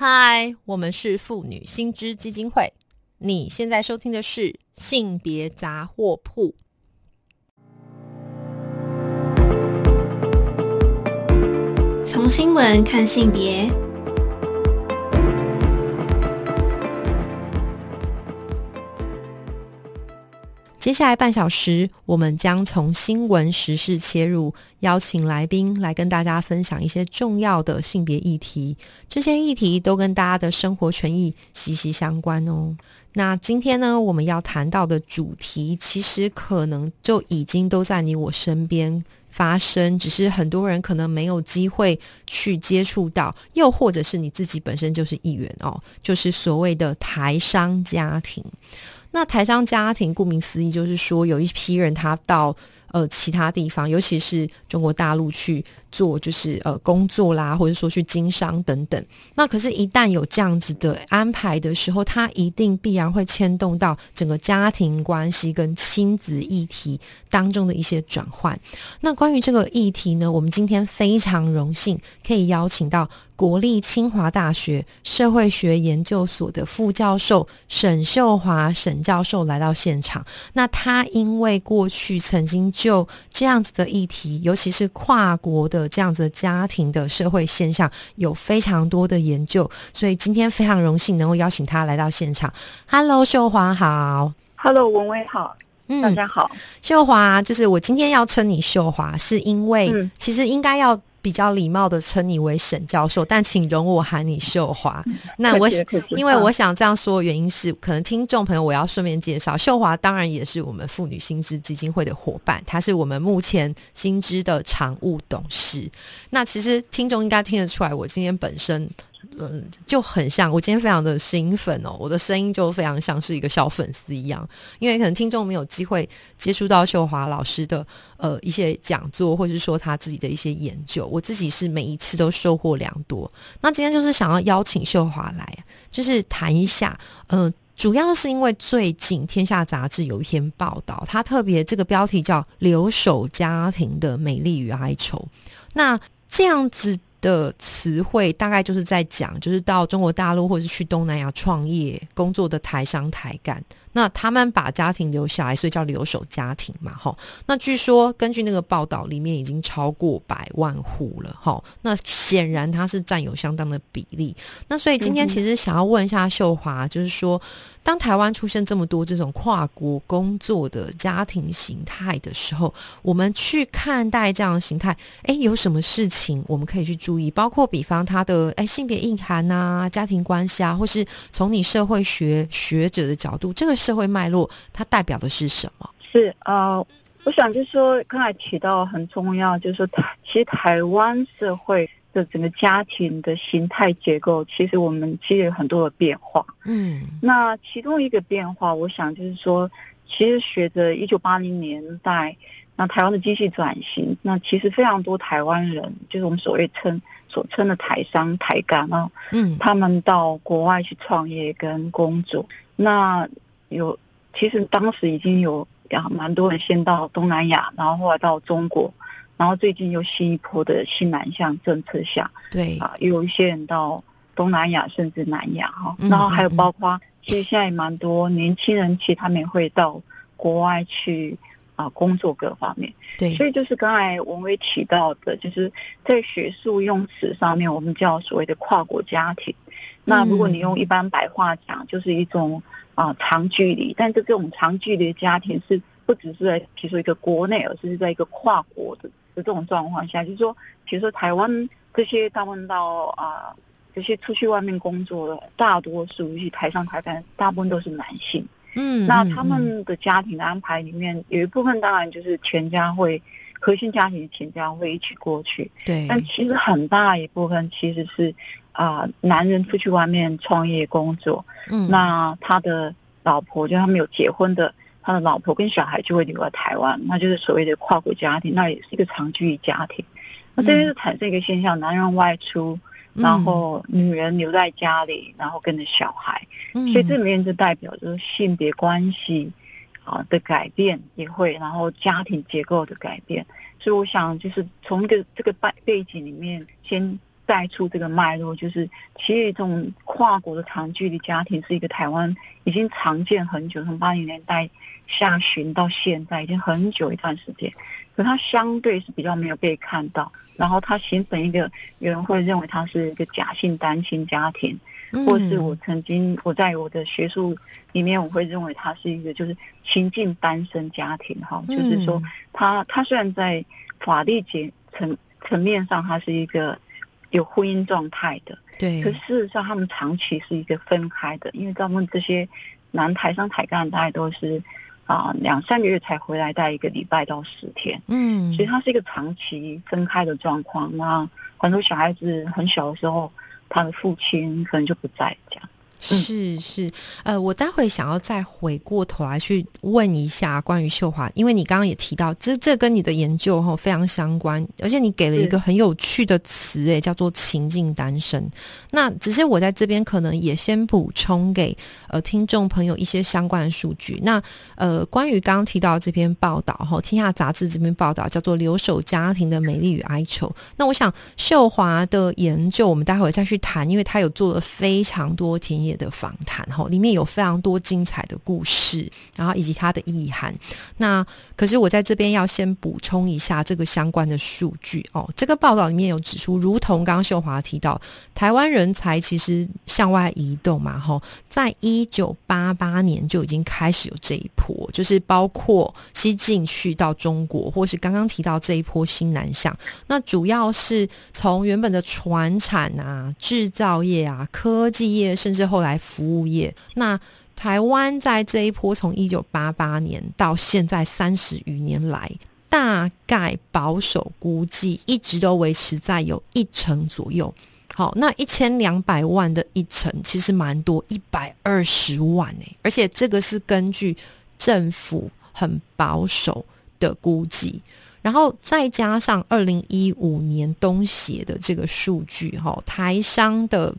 嗨，我们是妇女新知基金会。你现在收听的是性别杂货铺。从新闻看性别。接下来半小时，我们将从新闻时事切入，邀请来宾来跟大家分享一些重要的性别议题。这些议题都跟大家的生活权益息息相关哦。那今天呢，我们要谈到的主题，其实可能就已经都在你我身边发生，只是很多人可能没有机会去接触到，又或者是你自己本身就是一员哦，就是所谓的台商家庭。那台商家庭，顾名思义，就是说有一批人他到呃其他地方，尤其是中国大陆去。做就是呃工作啦，或者说去经商等等。那可是，一旦有这样子的安排的时候，它一定必然会牵动到整个家庭关系跟亲子议题当中的一些转换。那关于这个议题呢，我们今天非常荣幸可以邀请到国立清华大学社会学研究所的副教授沈秀华沈教授来到现场。那他因为过去曾经就这样子的议题，尤其是跨国的。这样子的家庭的社会现象有非常多的研究，所以今天非常荣幸能够邀请他来到现场。Hello，秀华好。Hello，文威好。嗯，大家好。秀华，就是我今天要称你秀华，是因为其实应该要。比较礼貌的称你为沈教授，但请容我喊你秀华。那我因为我想这样说的原因是，可能听众朋友我要顺便介绍，秀华当然也是我们妇女薪资基金会的伙伴，她是我们目前薪资的常务董事。那其实听众应该听得出来，我今天本身。嗯，就很像我今天非常的兴奋哦，我的声音就非常像是一个小粉丝一样，因为可能听众没有机会接触到秀华老师的呃一些讲座，或者是说他自己的一些研究，我自己是每一次都收获良多。那今天就是想要邀请秀华来，就是谈一下，嗯，主要是因为最近《天下》杂志有一篇报道，它特别这个标题叫“留守家庭的美丽与哀愁”，那这样子。的词汇大概就是在讲，就是到中国大陆或者是去东南亚创业工作的台商台干。那他们把家庭留下来，所以叫留守家庭嘛，哈。那据说根据那个报道，里面已经超过百万户了，哈。那显然它是占有相当的比例。那所以今天其实想要问一下秀华，就是说，当台湾出现这么多这种跨国工作的家庭形态的时候，我们去看待这样的形态，哎，有什么事情我们可以去注意？包括比方他的哎性别意涵啊、家庭关系啊，或是从你社会学学者的角度，这个是。社会脉络它代表的是什么？是呃，我想就是说，刚才提到很重要，就是说台其实台湾社会的整个家庭的形态结构，其实我们其实有很多的变化。嗯，那其中一个变化，我想就是说，其实随着一九八零年代，那台湾的经济转型，那其实非常多台湾人，就是我们所谓称所称的台商台干啊，嗯，他们到国外去创业跟工作，那。有，其实当时已经有呀，蛮多人先到东南亚，然后后来到中国，然后最近又新一波的新南向政策下，对。啊，有一些人到东南亚甚至南亚哈，然后还有包括，其实现在蛮多年轻人，其实他们也会到国外去啊工作各方面，对，所以就是刚才文威提到的，就是在学术用词上面，我们叫所谓的跨国家庭。那如果你用一般白话讲，就是一种啊长距离，但是这种长距离的家庭是不只是在比如说一个国内，而是在一个跨国的的这种状况下，就是说，比如说台湾这些大部分到啊这些出去外面工作的大多数，尤其台上台干，大部分都是男性。嗯，那他们的家庭的安排里面，有一部分当然就是全家会核心家庭全家会一起过去。对，但其实很大一部分其实是。啊，男人出去外面创业工作，嗯，那他的老婆就他没有结婚的，他的老婆跟小孩就会留在台湾，那就是所谓的跨国家庭，那也是一个长距离家庭。那这就是产生一个现象：男人外出，然后女人留在家里，然后跟着小孩。所以这里面就代表就是性别关系啊的改变也会，然后家庭结构的改变。所以我想就是从一个这个背背景里面先。带出这个脉络，就是其实这种跨国的长距离家庭是一个台湾已经常见很久，从八零年代下旬到现在已经很久一段时间，可它相对是比较没有被看到，然后它形成一个有人会认为它是一个假性单亲家庭，或是我曾经我在我的学术里面我会认为它是一个就是亲近单身家庭哈，就是说他他虽然在法律结层层面上它是一个。有婚姻状态的，对。可事实上，他们长期是一个分开的，因为他们这些男台商台干大概都是啊两三个月才回来，待一个礼拜到十天。嗯，所以他是一个长期分开的状况。那很多小孩子很小的时候，他的父亲可能就不在家。是是，呃，我待会想要再回过头来去问一下关于秀华，因为你刚刚也提到，这这跟你的研究哈非常相关，而且你给了一个很有趣的词，诶，叫做情境单身。那只是我在这边可能也先补充给呃听众朋友一些相关的数据。那呃，关于刚刚提到这篇报道哈，天下杂志这篇报道叫做《留守家庭的美丽与哀愁》。那我想秀华的研究，我们待会再去谈，因为他有做了非常多田野。的访谈哈，里面有非常多精彩的故事，然后以及它的意涵。那可是我在这边要先补充一下这个相关的数据哦。这个报道里面有指出，如同刚刚秀华提到，台湾人才其实向外移动嘛，哈，在一九八八年就已经开始有这一波，就是包括西进去到中国，或是刚刚提到这一波新南向。那主要是从原本的船产啊、制造业啊、科技业，甚至后后。来服务业，那台湾在这一波从一九八八年到现在三十余年来，大概保守估计一直都维持在有一成左右。好，那一千两百万的一成其实蛮多，一百二十万哎，而且这个是根据政府很保守的估计，然后再加上二零一五年东协的这个数据，哈，台商的。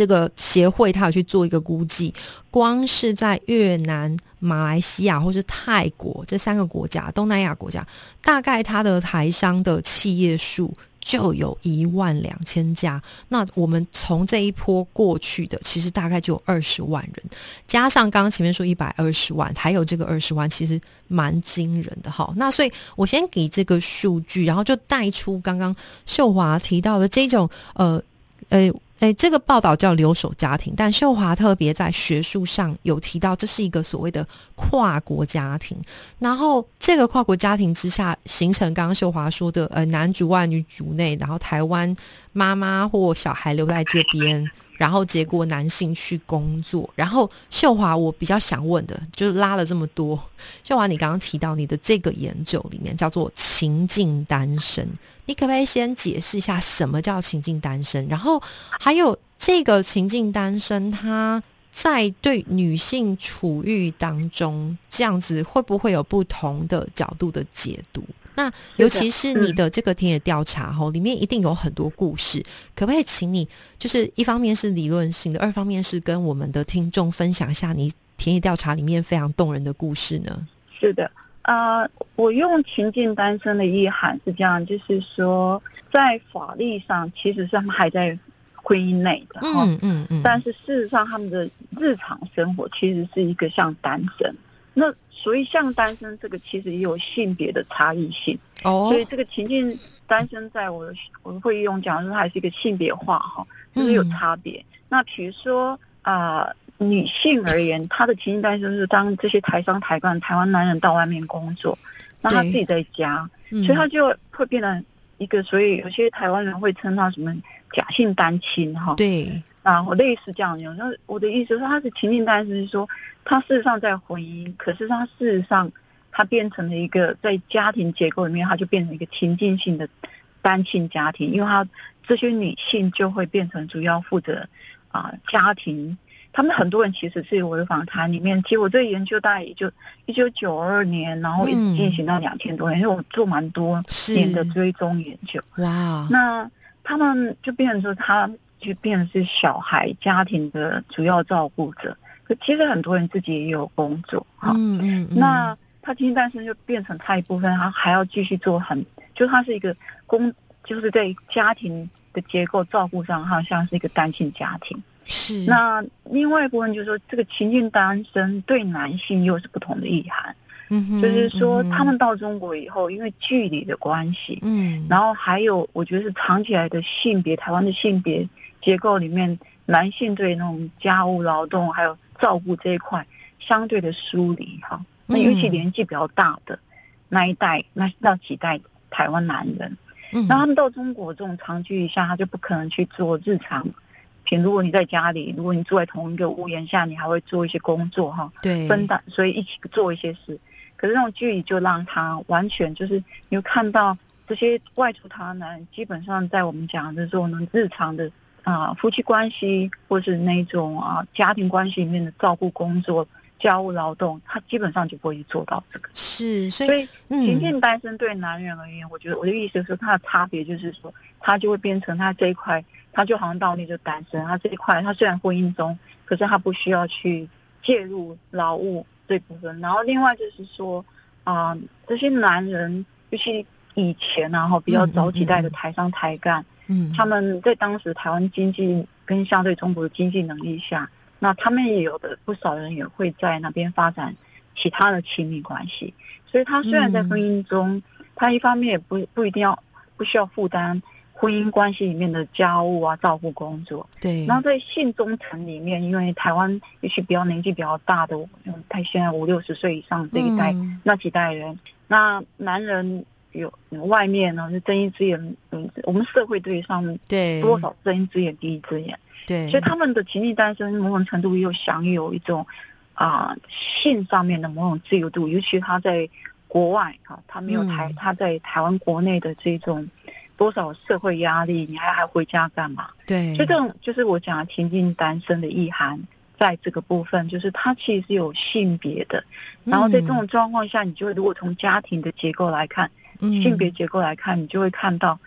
这个协会他有去做一个估计，光是在越南、马来西亚或是泰国这三个国家，东南亚国家，大概它的台商的企业数就有一万两千家。那我们从这一波过去的，其实大概就有二十万人，加上刚刚前面说一百二十万，还有这个二十万，其实蛮惊人的哈。那所以我先给这个数据，然后就带出刚刚秀华提到的这种呃呃。诶，这个报道叫留守家庭，但秀华特别在学术上有提到，这是一个所谓的跨国家庭。然后，这个跨国家庭之下形成刚刚秀华说的，呃，男主外女主内，然后台湾妈妈或小孩留在这边。然后结果男性去工作，然后秀华，我比较想问的就是拉了这么多，秀华，你刚刚提到你的这个研究里面叫做情境单身，你可不可以先解释一下什么叫情境单身？然后还有这个情境单身，它在对女性处遇当中，这样子会不会有不同的角度的解读？那尤其是你的这个田野调查哈，里面一定有很多故事，可不可以请你就是一方面是理论性的，二方面是跟我们的听众分享一下你田野调查里面非常动人的故事呢？是的，呃，我用情境单身的意涵是这样，就是说在法律上其实是还在婚姻内的，嗯嗯嗯，但是事实上他们的日常生活其实是一个像单身。那所以像单身这个其实也有性别的差异性。哦，所以这个情境单身在我的我的会议中讲说它是一个性别化哈，就是有差别。那比如说啊，女性而言，她的情境单身是当这些台商台干台湾男人到外面工作，那她自己在家，所以她就会变成一个，所以有些台湾人会称她什么假性单亲哈。对。啊，我类似这样有，那我的意思说，他的情境单身，是说他事实上在婚姻，可是他事实上他变成了一个在家庭结构里面，他就变成一个情境性的单亲家庭，因为他这些女性就会变成主要负责啊家庭。他们很多人其实是我的访谈里面，其实我这研究大概也就一九九二年，然后一直进行到两千多年，因为我做蛮多年的追踪研究。哇，那他们就变成说他。就变成是小孩家庭的主要照顾者，可其实很多人自己也有工作哈。嗯嗯。那他今天单身就变成他一部分，他还要继续做很，就他是一个工，就是在家庭的结构照顾上，好像是一个单亲家庭。是。那另外一部分就是说，这个情境单身对男性又是不同的意涵。嗯，就是说他们到中国以后，因为距离的关系，嗯，然后还有我觉得是藏起来的性别，台湾的性别结构里面，男性对那种家务劳动还有照顾这一块相对的疏离哈。那尤其年纪比较大的那一代，那那几代台湾男人，嗯，那他们到中国这种长距离下，他就不可能去做日常。平如果你在家里，如果你住在同一个屋檐下，你还会做一些工作哈，对，分担，所以一起做一些事。可是那种距离就让他完全就是，你看到这些外出他男，基本上在我们讲的这种日常的啊夫妻关系，或是那种啊家庭关系里面的照顾工作、家务劳动，他基本上就不会做到这个。是，所以平静单身对男人而言，我觉得我的意思是，他的差别就是说，他就会变成他这一块，他就好像到那就单身，他这一块他虽然婚姻中，可是他不需要去介入劳务。这部分，然后另外就是说，啊，这些男人，尤其以前然后比较早几代的台商台干，嗯，他们在当时台湾经济跟相对中国的经济能力下，那他们也有的不少人也会在那边发展其他的亲密关系，所以他虽然在婚姻中，他一方面也不不一定要不需要负担。婚姻关系里面的家务啊，照顾工作，对。然后在性忠诚里面，因为台湾尤其比较年纪比较大的，他现在五六十岁以上这一代那几代人，那男人有外面呢就睁一只眼，嗯，我们社会对上对多少睁一只眼闭一只眼，对。所以他们的情侣单身某种程度又享有一种啊性上面的某种自由度，尤其他在国外啊，他没有台他在台湾国内的这种。多少社会压力，你还还回家干嘛？对，所以这种就是我讲的情境单身的意涵，在这个部分，就是它其实是有性别的。然后在这种状况下，你就会如果从家庭的结构来看，性别结构来看，你就会看到，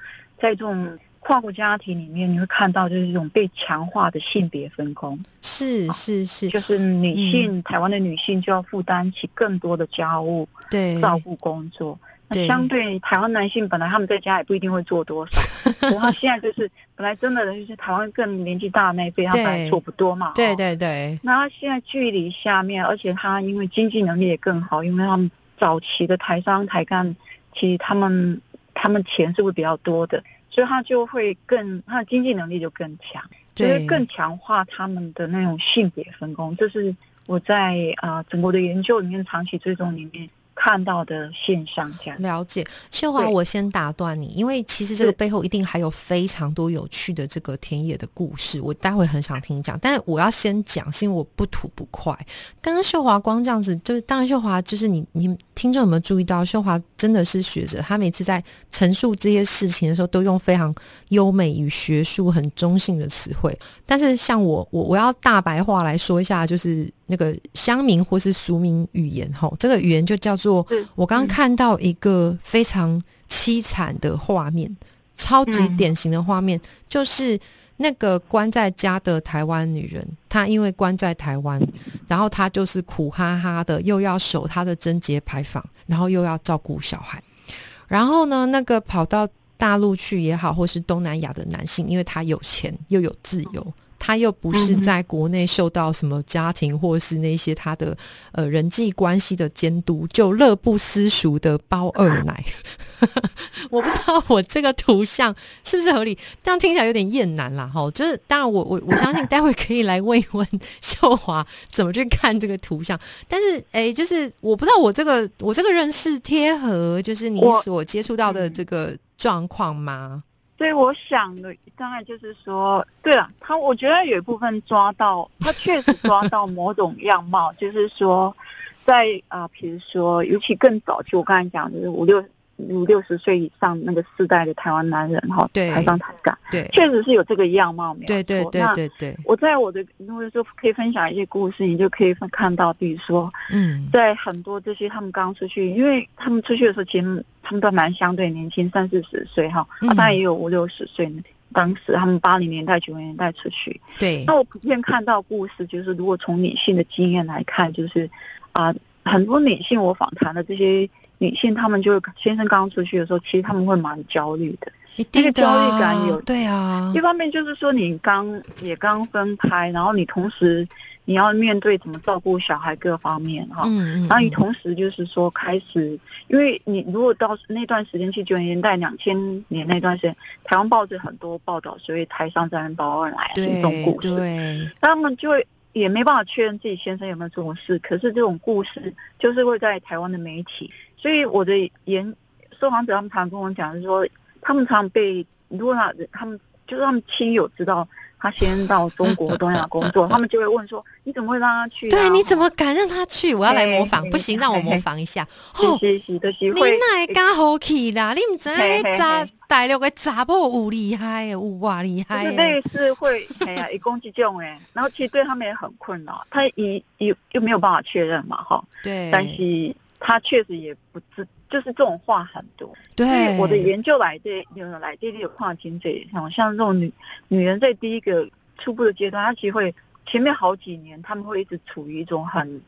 在这种跨国家庭里面，你会看到就是这种被强化的性别分工。是是是，就是女性，台湾的女性就要负担起更多的家务，对，照顾工作。相对台湾男性，本来他们在家也不一定会做多少，然后现在就是本来真的就是台湾更年纪大的那一辈，他本来做不多嘛。对对对。那他现在距离下面，而且他因为经济能力也更好，因为他们早期的台商台干，其实他们他们钱是会比较多的，所以他就会更他的经济能力就更强，就是更强化他们的那种性别分工。这是我在啊整个的研究里面长期追踪里面。看到的现象，这样了解。秀华，我先打断你，因为其实这个背后一定还有非常多有趣的这个田野的故事，我待会很想听你讲。但是我要先讲，是因为我不吐不快。刚刚秀华光这样子，就是当然秀华就是你，你听众有没有注意到，秀华真的是学者，他每次在陈述这些事情的时候，都用非常优美与学术、很中性的词汇。但是像我，我我要大白话来说一下，就是。那个乡民或是俗民语言，哈，这个语言就叫做我刚刚看到一个非常凄惨的画面，超级典型的画面，就是那个关在家的台湾女人，她因为关在台湾，然后她就是苦哈哈的，又要守她的贞洁牌坊，然后又要照顾小孩，然后呢，那个跑到大陆去也好，或是东南亚的男性，因为他有钱又有自由。他又不是在国内受到什么家庭或是那些他的呃人际关系的监督，就乐不思蜀的包二奶。我不知道我这个图像是不是合理，这样听起来有点厌男啦。哈。就是当然，我我我相信待会可以来问一问秀华怎么去看这个图像。但是哎，就是我不知道我这个我这个认识贴合，就是你所接触到的这个状况吗？所以我想的大概就是说，对了，他我觉得有一部分抓到，他确实抓到某种样貌，就是说，在啊，比如说，尤其更早期，我刚才讲就是五六。五六十岁以上那个世代的台湾男人哈，台上台干，对，确实是有这个样貌，没有对对对对对。我在我的如果说可以分享一些故事，你就可以看到，比如说，嗯，在很多这些他们刚出去，因为他们出去的时候，其实他们都蛮相对年轻，三四十岁哈，啊，当然也有五六十岁。当时他们八零年代、九零年代出去，对。那我普遍看到故事，就是如果从女性的经验来看，就是啊，很多女性我访谈的这些。女性，她们就先生刚出去的时候，其实他们会蛮焦虑的。那个焦虑感有对啊。一方面就是说你刚也刚分开，然后你同时你要面对怎么照顾小孩各方面哈，然后你同时就是说开始，因为你如果到那段时间去九零年代两千年那段时间，台湾报纸很多报道，所以台上在报案来这种故事，对，他们就会。也没办法确认自己先生有没有做过事，可是这种故事就是会在台湾的媒体，所以我的研受访者他们常跟我讲，是说他们常被如果他他们就是他们亲友知道他先到中国东亚工作，他们就会问说你怎么会让他去？对，你怎么敢让他去？我要来模仿，不行，让我模仿一下。哦，是是的机会，你哪敢好去啦？你唔知咋？大陆的查某有厉害，有哇厉害。就是类似会，哎呀，一攻击种哎，然后其实对他们也很困扰，他一又又没有办法确认嘛，哈。对。但是他确实也不知，就是这种话很多。对。我的研究来这有来这里有跨境这一项，像这种女女人在第一个初步的阶段，她其实会前面好几年，他们会一直处于一种很。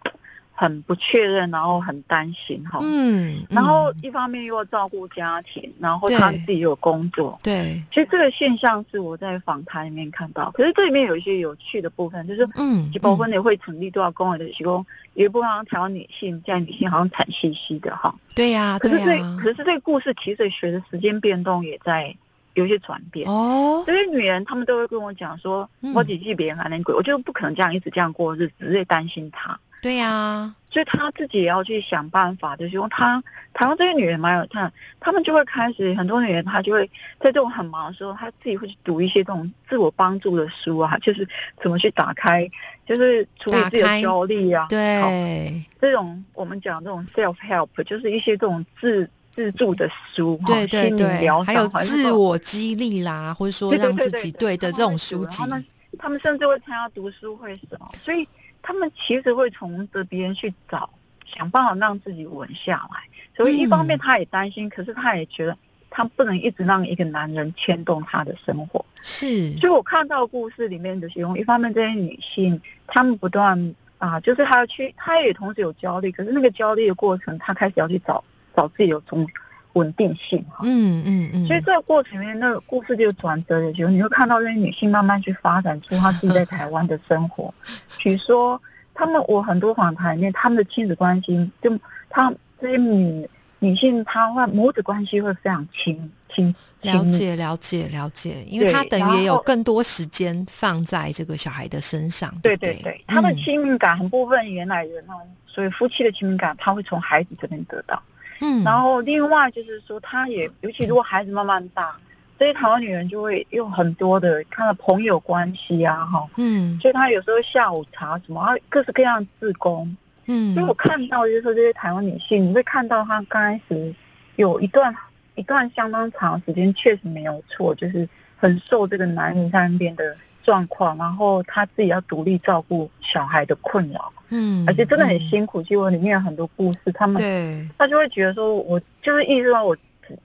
很不确认，然后很担心哈，嗯，然后一方面又要照顾家庭，然后他自己有工作，对，其实这个现象是我在访谈里面看到，可是这里面有一些有趣的部分，就是嗯，几部分也会成立多少公园的提供，有一部分台湾女性，在女性好像惨兮兮的哈，对呀，可是这可是这个故事其实随着时间变动也在有一些转变。哦，所以女人她们都会跟我讲说，我几记别人还能鬼，我就不可能这样一直这样过日子，只是担心她。对呀，所以他自己也要去想办法，就是说他台湾这些女人蛮有看，她们就会开始很多女人，她就会在这种很忙的时候，她自己会去读一些这种自我帮助的书啊，就是怎么去打开，就是处理自己的焦虑啊，对，这种我们讲这种 self help，就是一些这种自自助的书，对对对，还有自我激励啦，或者说让自己对的这种书籍，他们他们甚至会参加读书会什么，所以。他们其实会从着别人去找，想办法让自己稳下来。所以一方面他也担心，可是他也觉得他不能一直让一个男人牵动他的生活。是，所以我看到故事里面的形容，一方面这些女性，她们不断啊，就是她要去，她也同时有焦虑，可是那个焦虑的过程，她开始要去找找自己有从。稳定性哈，嗯嗯嗯，所以这个过程里面，那个故事就转折的时候，你会看到这些女性慢慢去发展出她自己在台湾的生活。比如说，他们我很多访谈里面，他们的亲子关系，就她这些女女性，她会母子关系会非常亲亲。了解了解了解，因为她等于也有更多时间放在这个小孩的身上。对对对，她的亲密感很部分原来人哦，所以夫妻的亲密感，他会从孩子这边得到。嗯，然后另外就是说，她也尤其如果孩子慢慢大，这些台湾女人就会用很多的她的朋友关系啊，哈，嗯，所以她有时候下午茶什么啊，各式各样的自宫，嗯，所以我看到就是说这些台湾女性，你会看到她刚开始有一段一段相当长时间确实没有错，就是很受这个男人在那边的状况，然后他自己要独立照顾小孩的困扰。嗯，而且真的很辛苦。其实我里面有很多故事，他们对，他就会觉得说，我就是意识到我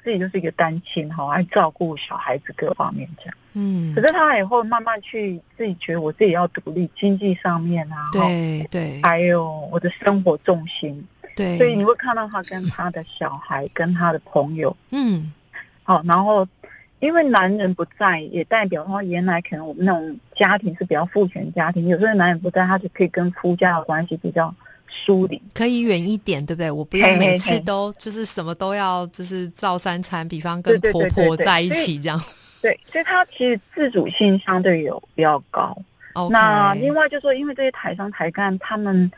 自己就是一个单亲，好爱照顾小孩子各方面这样。嗯，可是他也会慢慢去自己觉得我自己要独立，经济上面啊，对对，还有我的生活重心，对，所以你会看到他跟他的小孩，跟他的朋友，嗯，好，然后。因为男人不在，也代表说原来可能我们那种家庭是比较父权家庭，有时候男人不在，他就可以跟夫家的关系比较疏离，可以远一点，对不对？我不用每次都就是什么都要就是照三餐，比方跟婆婆在一起这样。对，所以他其实自主性相对有比较高。那另外就说，因为这些台商台干他们。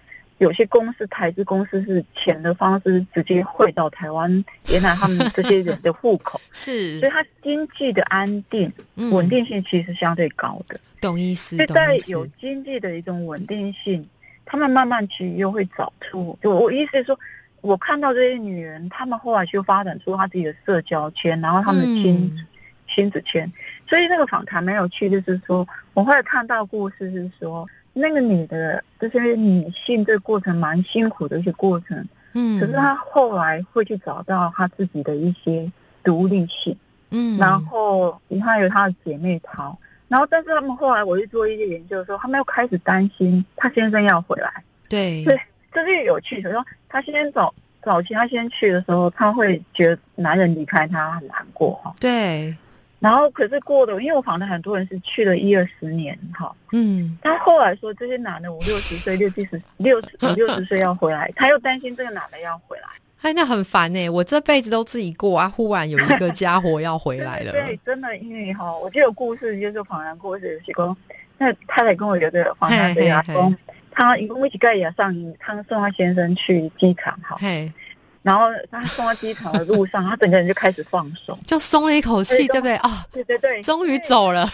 有些公司台资公司是钱的方式直接汇到台湾，原来他们这些人的户口 是，所以它经济的安定、稳定性其实相对高的。懂意思？就在有经济的一种稳定性，他们慢慢其实又会找出。就我意思是说，我看到这些女人，她们后来就发展出她自己的社交圈，然后她们的亲亲子圈。所以那个访谈蛮有趣，就是说，我后来看到故事是说。那个女的，这些女性这个过程蛮辛苦的一些过程，嗯，可是她后来会去找到她自己的一些独立性，嗯，然后她有她的姐妹淘，然后但是他们后来我去做一些研究的时候，他们又开始担心她先生要回来，对，对，这是有趣的。说她先早早期他先去的时候，她会觉得男人离开她很难过哈，对。然后可是过的，因为我访谈很多人是去了一二十年，哈，嗯，他后来说这些男的五六十岁、六七十、六五六十岁要回来，他又担心这个男的要回来，哎，那很烦呢。我这辈子都自己过啊，忽然有一个家伙要回来了，对，真的，因为哈，我就有故事，就是访谈故事，是讲那太太跟我有个访谈的阿公他一共一起盖也上，他送他先生去机场，哈。然后他送到机场的路上，他整个人就开始放松，就松了一口气，对不对？啊，对对对，终于走了。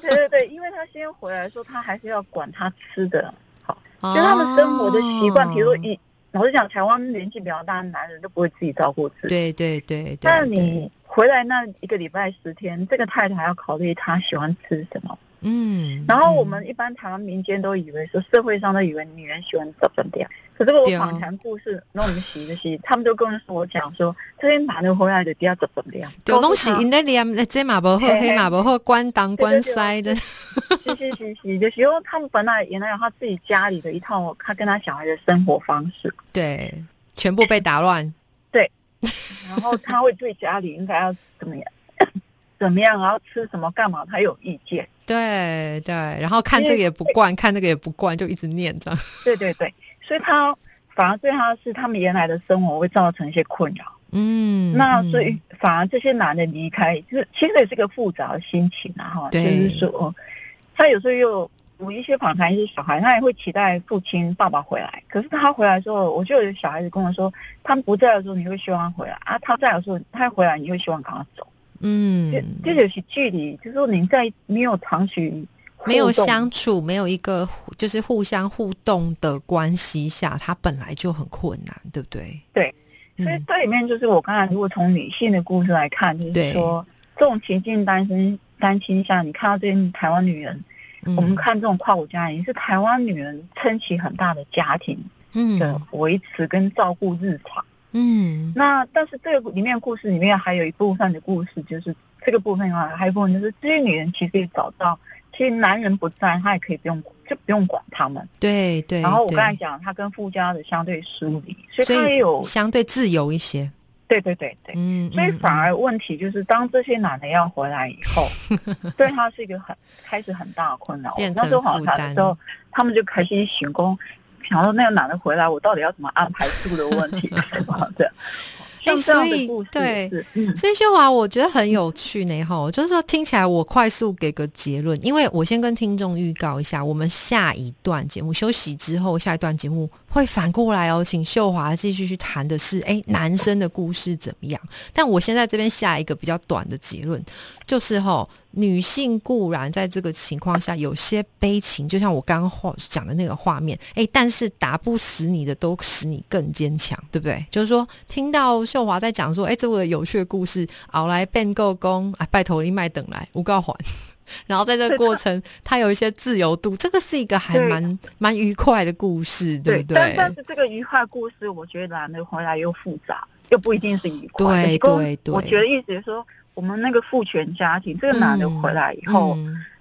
对对对，因为他先回来说，他还是要管他吃的，好，就他们生活的习惯，比如说一，老实讲，台湾年纪比较大的男人都不会自己照顾自己，对对对。但你回来那一个礼拜十天，这个太太还要考虑他喜欢吃什么。嗯，然后我们一般台湾民间都以为说，社会上都以为女人喜欢怎么样。可是我访谈故事，那我们洗的洗，他们都跟我讲说，这些男的回来的第二怎么样？有东西因在念，这马不好，黑马不好，关当关塞的。洗洗洗洗的时候，他们本来原来有他自己家里的一套，他跟他小孩的生活方式，对，全部被打乱。对，然后他会对家里应该要怎么样？怎么样？然后吃什么？干嘛？他有意见。对对，然后看这个也不惯，看那个也不惯，就一直念这样。对对对，所以他反而对他是他们原来的生活会造成一些困扰。嗯，那所以反而这些男的离开，就是其实也是个复杂的心情啊。哈，就是说他有时候又我一些访谈一些小孩，他也会期待父亲爸爸回来。可是他回来之后，我就有小孩子跟我说，他们不在的时候，你会希望他回来啊；他在的时候，他回来，你会希望赶他走。嗯，这这就是距离，就是说您在没有长期没有相处、没有一个就是互相互动的关系下，它本来就很困难，对不对？对，所以这里面就是我刚才如果从女性的故事来看，就是说这种情境单身单亲下，你看到这些台湾女人，我们看这种跨国家庭是台湾女人撑起很大的家庭的维持跟照顾日常。嗯，那但是这个里面故事里面还有一部分的故事，就是这个部分的话，还有一部分就是这些女人其实也找到，其实男人不在，她也可以不用就不用管他们。对对。然后我刚才讲，她跟夫家的相对疏离，所以她也有相对自由一些。对对对对。嗯。所以反而问题就是，当这些男的要回来以后，对他是一个很开始很大的困扰。变成负担的时候，他们就开始行宫。想到那个男的回来，我到底要怎么安排住的问题什么的。哎，所以对，所以秀华我觉得很有趣呢，哈，就是说听起来我快速给个结论，因为我先跟听众预告一下，我们下一段节目休息之后，下一段节目会反过来哦，请秀华继续去谈的是，哎，男生的故事怎么样？但我先在这边下一个比较短的结论，就是哈。女性固然在这个情况下有些悲情，就像我刚刚讲的那个画面，哎，但是打不死你的都使你更坚强，对不对？就是说，听到秀华在讲说，哎，这个有趣的故事，熬来变够功，啊，拜托你卖等来，无告还。然后在这个过程，他有一些自由度，这个是一个还蛮蛮愉快的故事，对不对？但但是这个愉快故事，我觉得那回来又复杂，又不一定是愉快。对对对，我觉得意思是说。我们那个父权家庭，这个男的回来以后，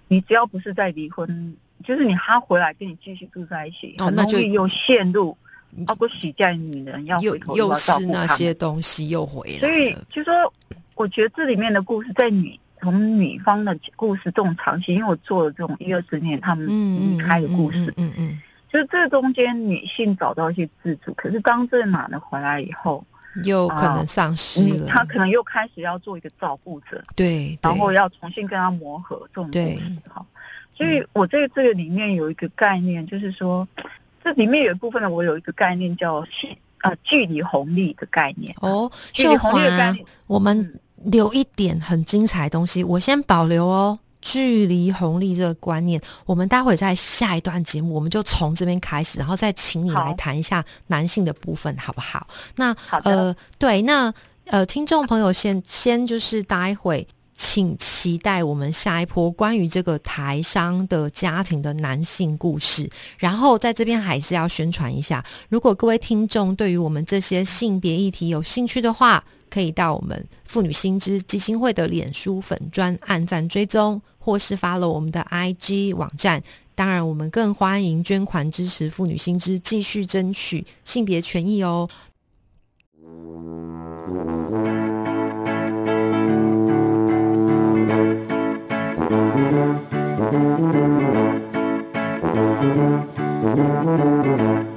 你只要不是在离婚，就是你他回来跟你继续住在一起，很容易又陷入，包括许嫁女人要回头又是那些东西又回来。所以就说，我觉得这里面的故事，在女从女方的故事这种长期，因为我做了这种一二十年他们离开的故事，嗯嗯，就是这中间女性找到一些自主，可是当这个男的回来以后。又可能丧失了，他可能又开始要做一个照顾者，对，然后要重新跟他磨合这种故事哈。所以我这这个里面有一个概念，就是说，这里面有一部分呢，我有一个概念叫距呃距离红利的概念哦。距离红利的概念，我们留一点很精彩的东西，我先保留哦。距离红利这个观念，我们待会在下一段节目，我们就从这边开始，然后再请你来谈一下男性的部分，好不好？那呃，对，那呃，听众朋友先先就是待会，请期待我们下一波关于这个台商的家庭的男性故事。然后在这边还是要宣传一下，如果各位听众对于我们这些性别议题有兴趣的话。可以到我们妇女新知基金会的脸书粉专按赞追踪，或是发了我们的 IG 网站。当然，我们更欢迎捐款支持妇女新知，继续争取性别权益哦。Thank you.